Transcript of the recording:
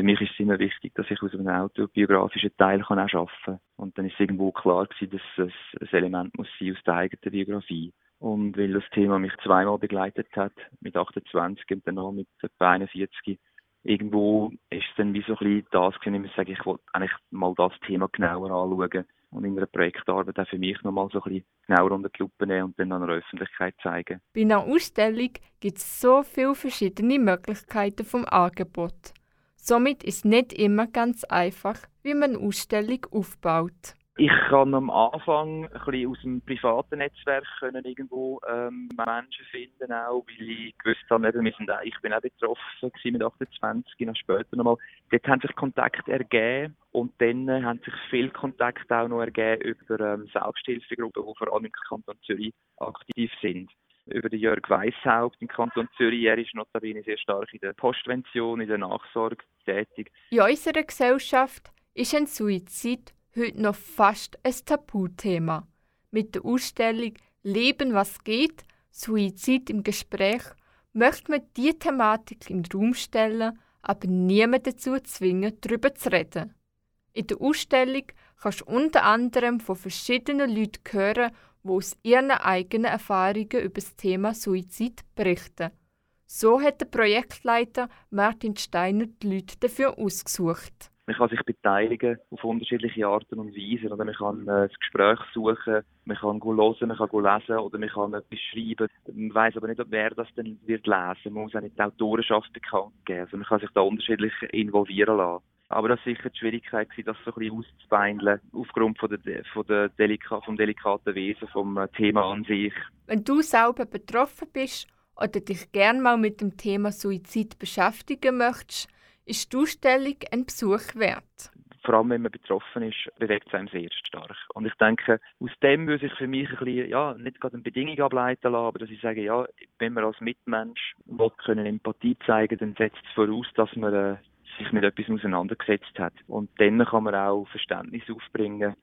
für mich ist es immer wichtig, dass ich aus einem autobiografischen Teil kann auch arbeiten kann. Und dann ist irgendwo klar gewesen, dass es ein Element muss sein aus der eigenen Biografie. Und weil das Thema mich zweimal begleitet hat, mit 28 und dann noch mit etwa 41, irgendwo ist es dann wie so ein bisschen das gewesen, ich sage, ich wollte eigentlich mal das Thema genauer anschauen und in einer Projektarbeit auch für mich nochmal so ein bisschen genauer unter die Lupe nehmen und dann an der Öffentlichkeit zeigen. Bei einer Ausstellung gibt es so viele verschiedene Möglichkeiten vom Angebot. Somit ist nicht immer ganz einfach, wie man eine Ausstellung aufbaut. Ich kann am Anfang ein bisschen aus dem privaten Netzwerk können irgendwo ähm, Menschen finden, auch, weil ich gewusst habe, wir sind, ich bin auch betroffen mit 28, noch später nochmal. Dort haben sich Kontakte ergeben und dann äh, haben sich viele Kontakte auch noch ergeben über ähm, Selbsthilfegruppen, die vor allem im Kanton Zürich aktiv sind Jörg Weishaupt im Kanton Zürich. Er ist notabene sehr stark in der Postvention, in der Nachsorge tätig. In unserer Gesellschaft ist ein Suizid heute noch fast ein Tabuthema. Mit der Ausstellung Leben, was geht, Suizid im Gespräch, möchte man diese Thematik in den Raum stellen, aber niemanden dazu zwingen, darüber zu reden. In der Ausstellung kannst du unter anderem von verschiedenen Leuten hören, die aus ihren eigenen Erfahrungen über das Thema Suizid berichten. So hat der Projektleiter Martin Steiner die Leute dafür ausgesucht. Man kann sich beteiligen auf unterschiedliche Arten und Weisen. Oder man kann äh, das Gespräch suchen, man kann hören, man kann lesen oder man kann etwas schreiben. Man weiß aber nicht, wer das dann wird lesen. Man muss auch nicht die Autorenschaft bekannt geben. Also man kann sich da unterschiedlich involvieren lassen. Aber das war sicher die Schwierigkeit, das so ein bisschen auszubeindeln, aufgrund von der, von der Delika, vom delikaten Wesen, vom äh, Thema an sich. Wenn du selber betroffen bist oder dich gerne mal mit dem Thema Suizid beschäftigen möchtest, ist die Ausstellung ein Besuch wert. Vor allem, wenn man betroffen ist, bewegt es einem sehr stark. Und ich denke, aus dem würde ich für mich ein bisschen, ja, nicht gerade eine Bedingung ableiten lassen, aber dass ich sage, ja, wenn man als Mitmensch will, können Empathie zeigen, dann setzt es voraus, dass man äh, sich mit etwas auseinandergesetzt hat. Und dann kann man auch Verständnis aufbringen